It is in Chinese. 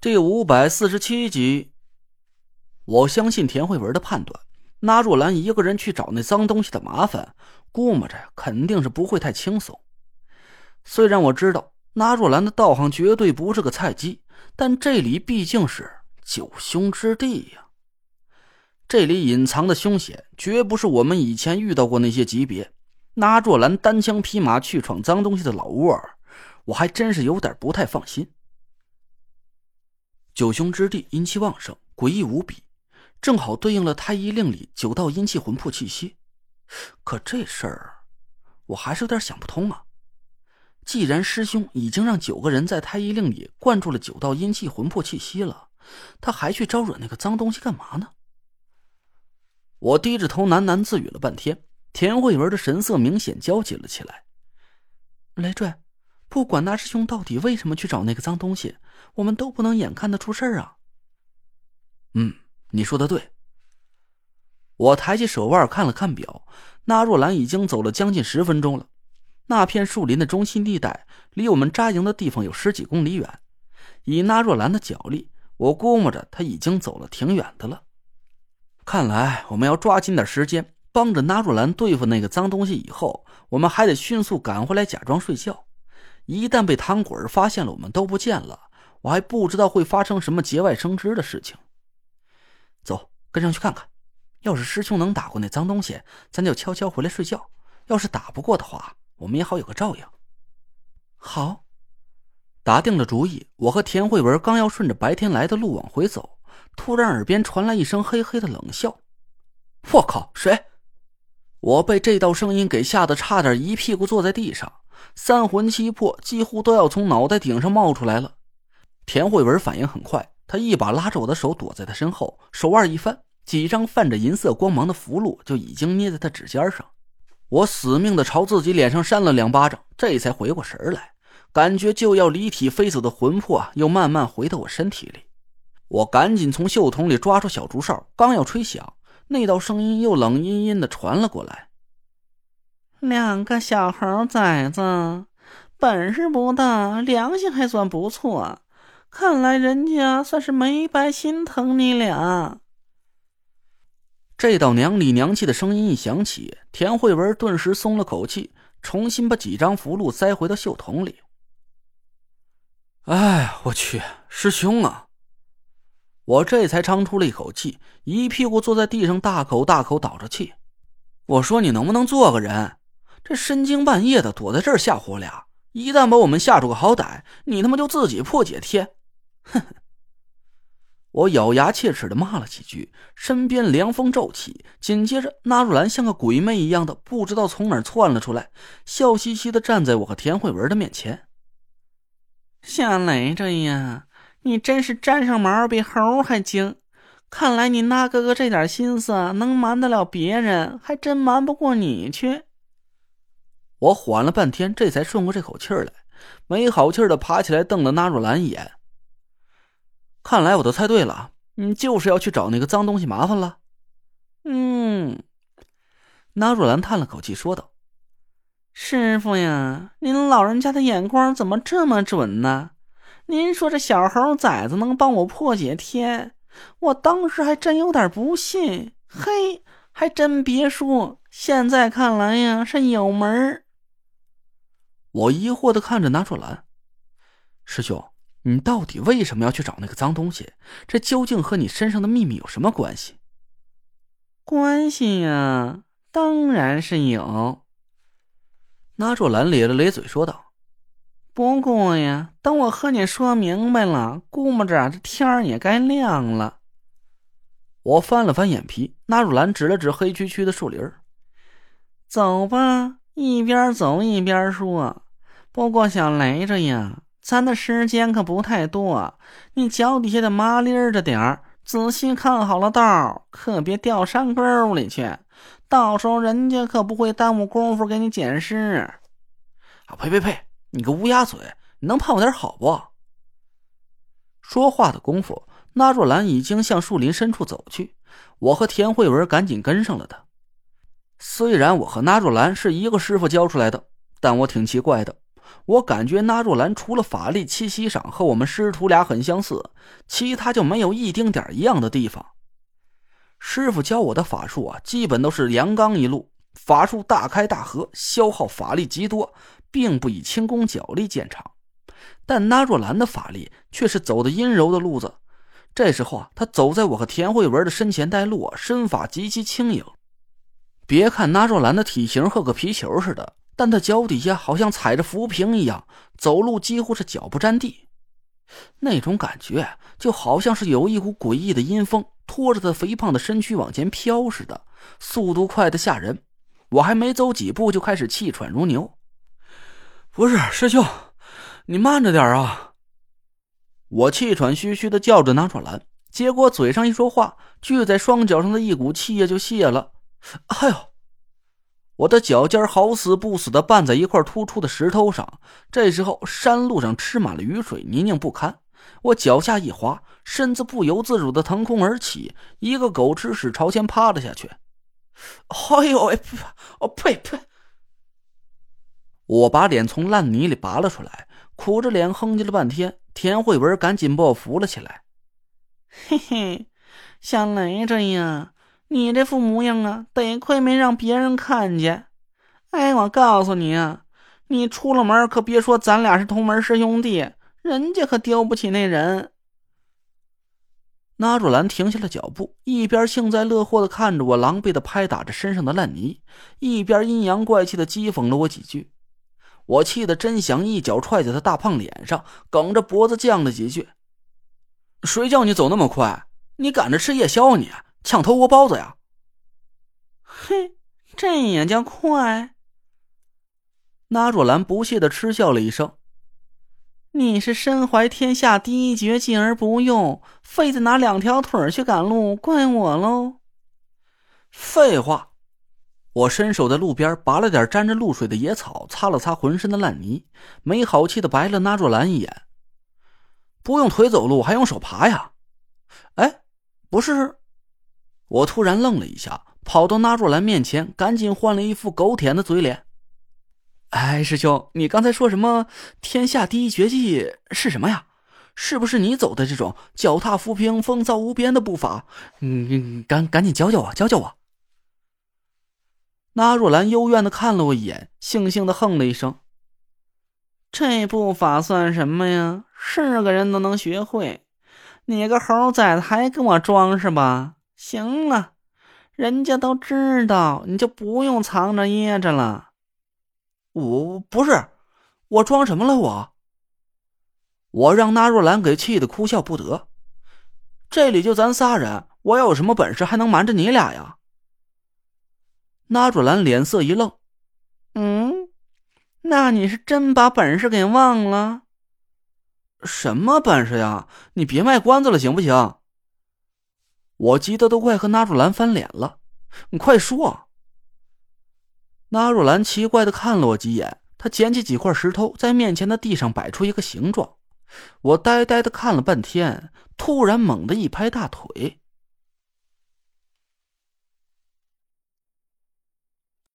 第五百四十七集，我相信田慧文的判断。那若兰一个人去找那脏东西的麻烦，估摸着肯定是不会太轻松。虽然我知道那若兰的道行绝对不是个菜鸡，但这里毕竟是九凶之地呀。这里隐藏的凶险绝不是我们以前遇到过那些级别。那若兰单枪匹马去闯脏东西的老窝，我还真是有点不太放心。九凶之地阴气旺盛，诡异无比，正好对应了太医令里九道阴气魂魄气息。可这事儿，我还是有点想不通啊！既然师兄已经让九个人在太医令里灌注了九道阴气魂魄气息了，他还去招惹那个脏东西干嘛呢？我低着头喃喃自语了半天，田慧文的神色明显焦急了起来。雷拽。不管那师兄到底为什么去找那个脏东西，我们都不能眼看的出事啊！嗯，你说的对。我抬起手腕看了看表，那若兰已经走了将近十分钟了。那片树林的中心地带离我们扎营的地方有十几公里远，以那若兰的脚力，我估摸着她已经走了挺远的了。看来我们要抓紧点时间，帮着那若兰对付那个脏东西。以后我们还得迅速赶回来，假装睡觉。一旦被唐果儿发现了，我们都不见了，我还不知道会发生什么节外生枝的事情。走，跟上去看看。要是师兄能打过那脏东西，咱就悄悄回来睡觉；要是打不过的话，我们也好有个照应。好，打定了主意，我和田慧文刚要顺着白天来的路往回走，突然耳边传来一声嘿嘿的冷笑。我靠，谁？我被这道声音给吓得差点一屁股坐在地上。三魂七魄几乎都要从脑袋顶上冒出来了。田慧文反应很快，他一把拉着我的手，躲在他身后，手腕一翻，几张泛着银色光芒的符箓就已经捏在他指尖上。我死命的朝自己脸上扇了两巴掌，这才回过神来，感觉就要离体飞走的魂魄又慢慢回到我身体里。我赶紧从袖筒里抓出小竹哨，刚要吹响，那道声音又冷阴阴的传了过来。两个小猴崽子，本事不大，良心还算不错。看来人家算是没白心疼你俩。这道娘里娘气的声音一响起，田慧文顿时松了口气，重新把几张符箓塞回到袖筒里。哎，我去，师兄啊！我这才长出了一口气，一屁股坐在地上，大口大口倒着气。我说你能不能做个人？这深更半夜的躲在这儿吓唬我俩，一旦把我们吓出个好歹，你他妈就自己破解天！哼哼！我咬牙切齿的骂了几句，身边凉风骤起，紧接着纳若兰像个鬼魅一样的不知道从哪窜了出来，笑嘻嘻的站在我和田慧文的面前。夏雷着呀，你真是沾上毛比猴还精！看来你那哥哥这点心思能瞒得了别人，还真瞒不过你去。我缓了半天，这才顺过这口气来，没好气的爬起来，瞪了纳若兰一眼。看来我都猜对了，你就是要去找那个脏东西麻烦了。嗯，纳若兰叹了口气，说道：“师傅呀，您老人家的眼光怎么这么准呢？您说这小猴崽子能帮我破解天，我当时还真有点不信。嘿，还真别说，现在看来呀，是有门儿。”我疑惑的看着纳若兰，师兄，你到底为什么要去找那个脏东西？这究竟和你身上的秘密有什么关系？关系呀，当然是有。拿若兰咧了咧嘴说道：“不过呀，等我和你说明白了，估摸着这天儿也该亮了。”我翻了翻眼皮，纳若兰指了指黑黢黢的树林走吧。”一边走一边说：“不过小雷着呀，咱的时间可不太多，你脚底下的麻利着点儿，仔细看好了道，可别掉山沟里去。到时候人家可不会耽误功夫给你捡尸。”啊呸呸呸！你个乌鸦嘴，你能盼我点好不？说话的功夫，那若兰已经向树林深处走去，我和田慧文赶紧跟上了他。虽然我和纳若兰是一个师傅教出来的，但我挺奇怪的。我感觉那若兰除了法力气息上和我们师徒俩很相似，其他就没有一丁点一样的地方。师傅教我的法术啊，基本都是阳刚一路，法术大开大合，消耗法力极多，并不以轻功脚力见长。但那若兰的法力却是走的阴柔的路子。这时候啊，他走在我和田慧文的身前带路，身法极其轻盈。别看那若兰的体型和个皮球似的，但他脚底下好像踩着浮萍一样，走路几乎是脚不沾地。那种感觉就好像是有一股诡异的阴风拖着他肥胖的身躯往前飘似的，速度快的吓人。我还没走几步就开始气喘如牛。不是师兄，你慢着点啊！我气喘吁吁的叫着那若兰，结果嘴上一说话，聚在双脚上的一股气也就泄了。哎呦！我的脚尖好死不死的绊在一块突出的石头上。这时候山路上吃满了雨水，泥泞不堪。我脚下一滑，身子不由自主的腾空而起，一个狗吃屎朝前趴了下去。哎呦喂！哦呸呸！我把脸从烂泥里拔了出来，苦着脸哼唧了半天。田慧文赶紧把我扶了起来。嘿嘿，像雷着呀。你这副模样啊，得亏没让别人看见。哎，我告诉你啊，你出了门可别说咱俩是同门师兄弟，人家可丢不起那人。那若兰停下了脚步，一边幸灾乐祸的看着我狼狈的拍打着身上的烂泥，一边阴阳怪气的讥讽了我几句。我气得真想一脚踹在他大胖脸上，梗着脖子犟了几句：“谁叫你走那么快？你赶着吃夜宵你？”抢头窝包子呀！嘿，这也叫快？那若兰不屑的嗤笑了一声：“你是身怀天下第一绝技而不用，非得拿两条腿去赶路，怪我喽？”废话！我伸手在路边拔了点沾着露水的野草，擦了擦浑身的烂泥，没好气的白了那若兰一眼：“不用腿走路，还用手爬呀？哎，不是。”我突然愣了一下，跑到那若兰面前，赶紧换了一副狗舔的嘴脸。哎，师兄，你刚才说什么？天下第一绝技是什么呀？是不是你走的这种脚踏浮萍、风骚无边的步伐？嗯，赶赶紧教教我，教教我。那若兰幽怨的看了我一眼，悻悻的哼了一声：“这步法算什么呀？是个人都能学会，你个猴崽子还跟我装是吧？”行了，人家都知道，你就不用藏着掖着了。我不是，我装什么了？我，我让那若兰给气得哭笑不得。这里就咱仨人，我要有什么本事，还能瞒着你俩呀？那若兰脸色一愣，嗯，那你是真把本事给忘了？什么本事呀？你别卖关子了，行不行？我急得都快和纳若兰翻脸了，你快说！纳若兰奇怪的看了我几眼，她捡起几块石头，在面前的地上摆出一个形状。我呆呆的看了半天，突然猛地一拍大腿：“